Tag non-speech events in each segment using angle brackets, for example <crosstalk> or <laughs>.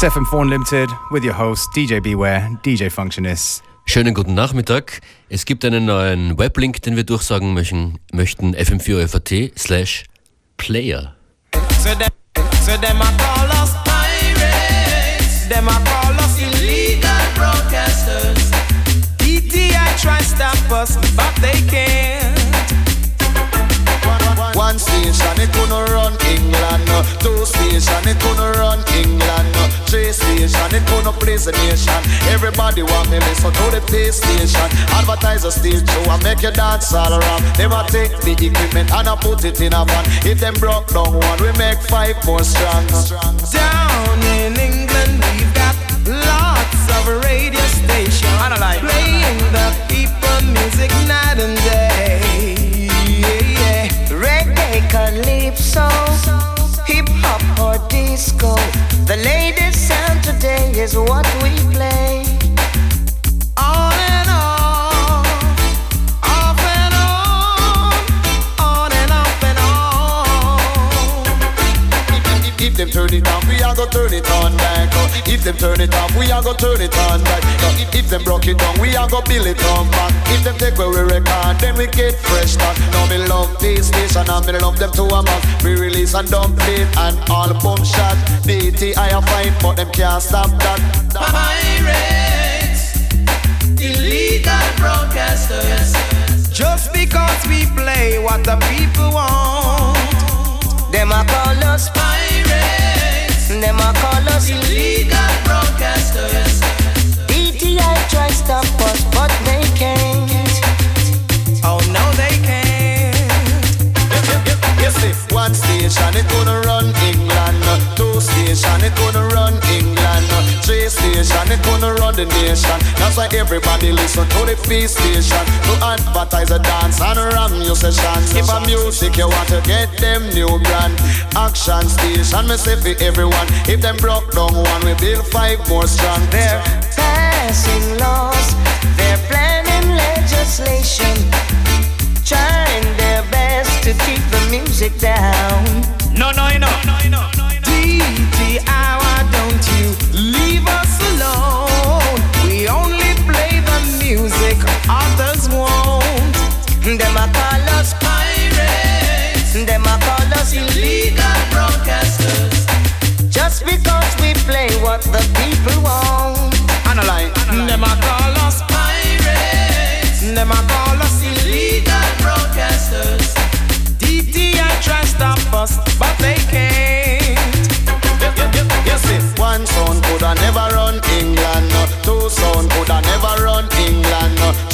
It's FM4 Unlimited with your host DJ Beware, DJ Functionist. Schönen guten Nachmittag. Es gibt einen neuen Weblink, den wir durchsagen möchten, möchten fm4fat slash player. So them, so them I call us pirates. Them I call us illegal broadcasters. DTI try stop us, but they can't. One station, it couldn't run England. Two station, it couldn't run England. Three station, it couldn't place a nation. Everybody want me listen to the PlayStation. Advertiser still show and make you dance all around. They want take the equipment and I put it in a van. If them broke down one, we make five more strong. Down in England, we've got lots of radio stations playing the people music night and day calypso, hip hop or disco. The latest sound today is what we play. On and on, off and on, on and off and on. If them turn it on, we are gonna turn it on back. If them turn it off, we are gonna turn it on back. If them broke it down, we are gonna build it on back. If them take away we record, then we get fresh start. Now me love this station and me love them to a man. We release a dumb beat and album shot. DT I a fight, but them can't stop that. Pirates, illegal broadcasters. Just because we play what the people want, them a call us pirates. Them a call us illegal broadcasters. DTI try stop us, but they can't. Oh no, they can't. Yes, if one station it gonna run England, two station it gonna run England, three station it gonna run the nation. That's why everybody listen to the P station to advertise a dance and ram your sessions. If a music you want to get them new brand, action station me say for everyone. If them broke down one, we build five more strong. They're passing laws, they're planning legislation, trying their best to keep the music down. No, no, no, no, no, no. DJ, why don't you leave us alone? We only play the music others won't. Them a call us pirates. Them a call us illegal broadcasters. Just because we play what the people want. Analyze. Them a call us pirates. Them a call us illegal broadcasters. DTI try stop us, but they can't. Yes, if one sound coulda never run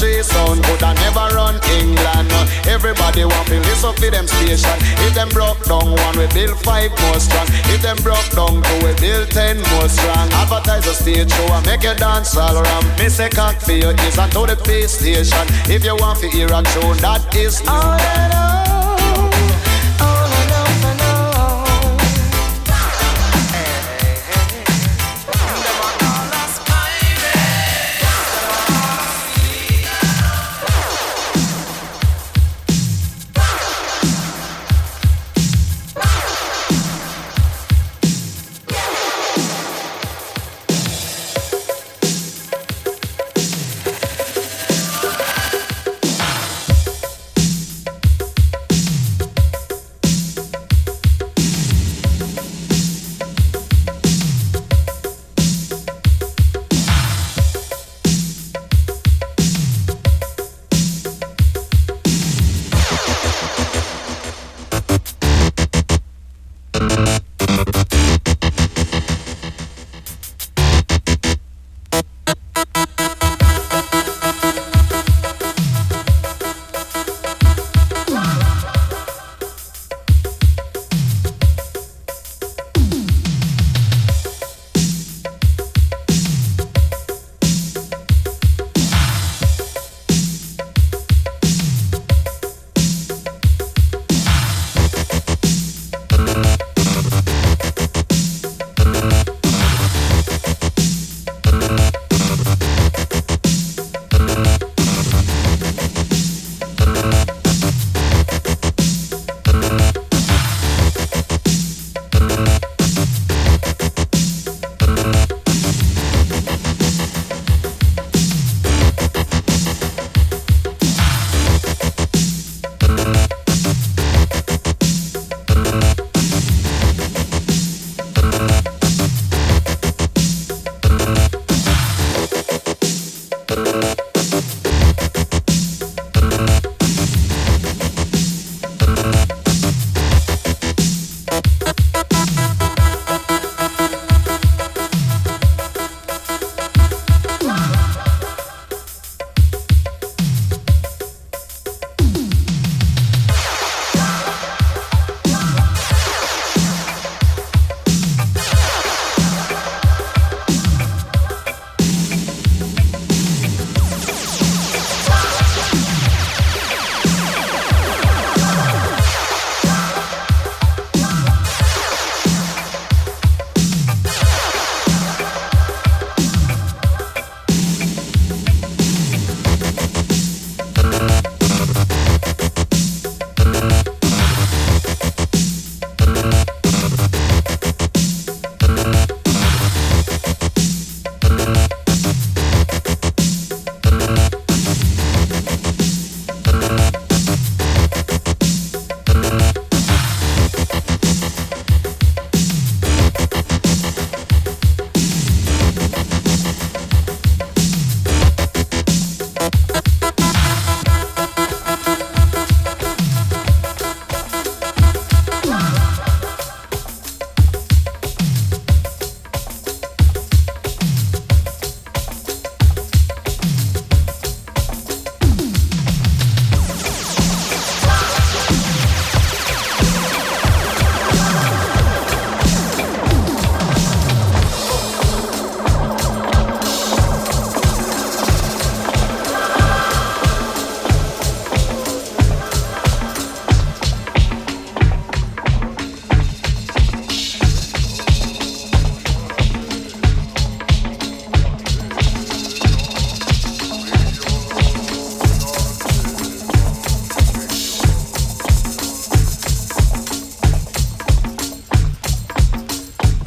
Three sound coulda never run England. Everybody want to listen to them station. If them broke down one, we build five more strong. If them broke down two, we build ten more strong. Advertise a stage show and make you dance all around. Me say cock for your ears and to the pay station. If you want to hear a tune, that is. All alone.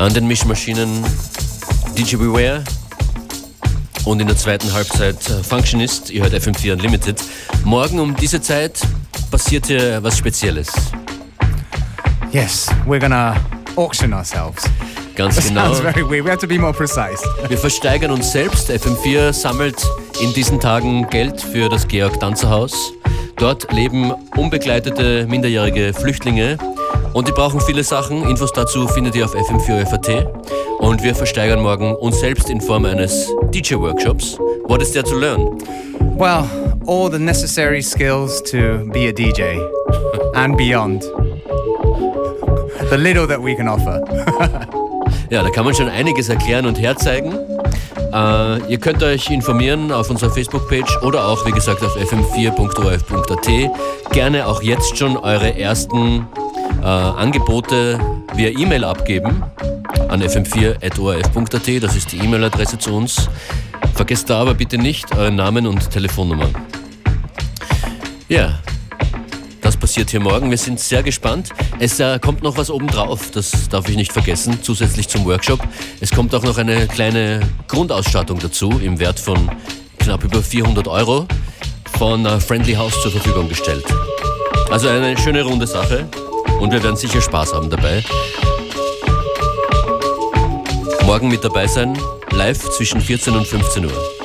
An den Mischmaschinen DJ Beware und in der zweiten Halbzeit äh, Functionist. Ihr hört FM4 Unlimited. Morgen um diese Zeit passiert hier was Spezielles. Yes, we're gonna auction ourselves. Ganz That genau. sounds very weird. We have to be more precise. Wir versteigern uns selbst. FM4 sammelt in diesen Tagen Geld für das Georg Danzer Haus. Dort leben unbegleitete minderjährige Flüchtlinge und die brauchen viele Sachen. Infos dazu findet ihr auf fm4.at. Und wir versteigern morgen uns selbst in Form eines DJ-Workshops. What is there to learn? Well, all the necessary skills to be a DJ <laughs> and beyond. The little that we can offer. <laughs> Ja, da kann man schon einiges erklären und herzeigen. Äh, ihr könnt euch informieren auf unserer Facebook-Page oder auch, wie gesagt, auf fm4.orf.at. Gerne auch jetzt schon eure ersten Angebote via E-Mail abgeben an fm4.orf.at. Das ist die E-Mail-Adresse zu uns. Vergesst da aber bitte nicht euren Namen und Telefonnummer. Ja, das passiert hier morgen. Wir sind sehr gespannt. Es äh, kommt noch was obendrauf, das darf ich nicht vergessen, zusätzlich zum Workshop. Es kommt auch noch eine kleine Grundausstattung dazu im Wert von knapp über 400 Euro von äh, Friendly House zur Verfügung gestellt. Also eine schöne runde Sache und wir werden sicher Spaß haben dabei. Morgen mit dabei sein, live zwischen 14 und 15 Uhr.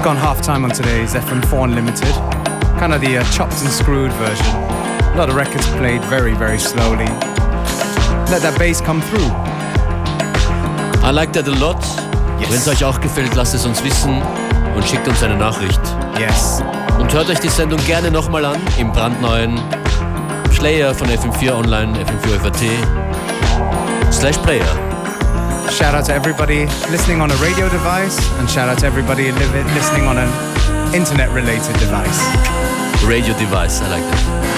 Gone half time on today's FM4 Unlimited. Kind of the uh, chopped and screwed version. A lot of records played very, very slowly. Let that bass come through. I like that a lot. Yes. Wenn es euch auch gefällt, lasst es uns wissen und schickt uns eine Nachricht. Yes. Und hört euch die Sendung gerne nochmal an im brandneuen Player von FM4 Online, FM4 FAT slash Player. Shout out to everybody listening on a radio device, and shout out to everybody listening on an internet related device. Radio device, I like that.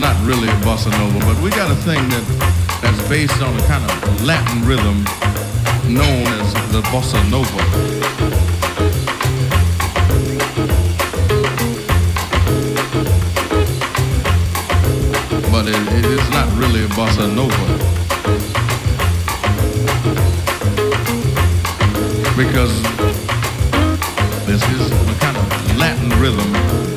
not really a bossa nova, but we got a thing that, that's based on a kind of Latin rhythm known as the bossa nova. But it, it is not really a bossa nova. Because this is a kind of Latin rhythm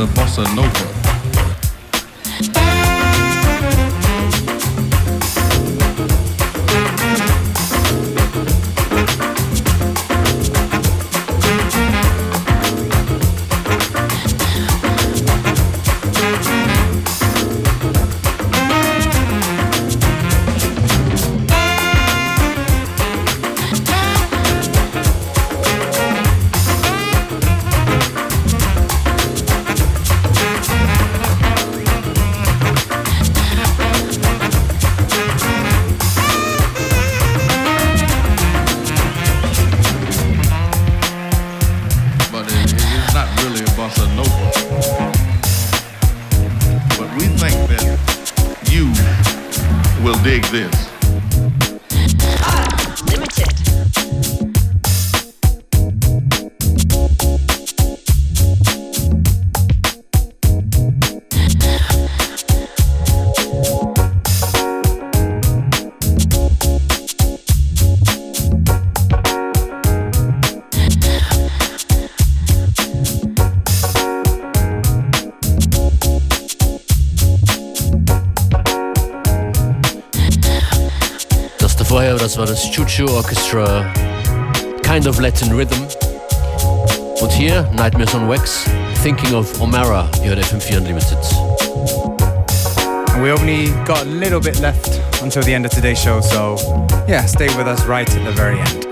the bossa nova. Orchestra, Kind of Latin Rhythm. Und hier Nightmares on Wax, Thinking of Omara, hier at FM4 Unlimited. And we only got a little bit left until the end of today's show, so yeah, stay with us right at the very end.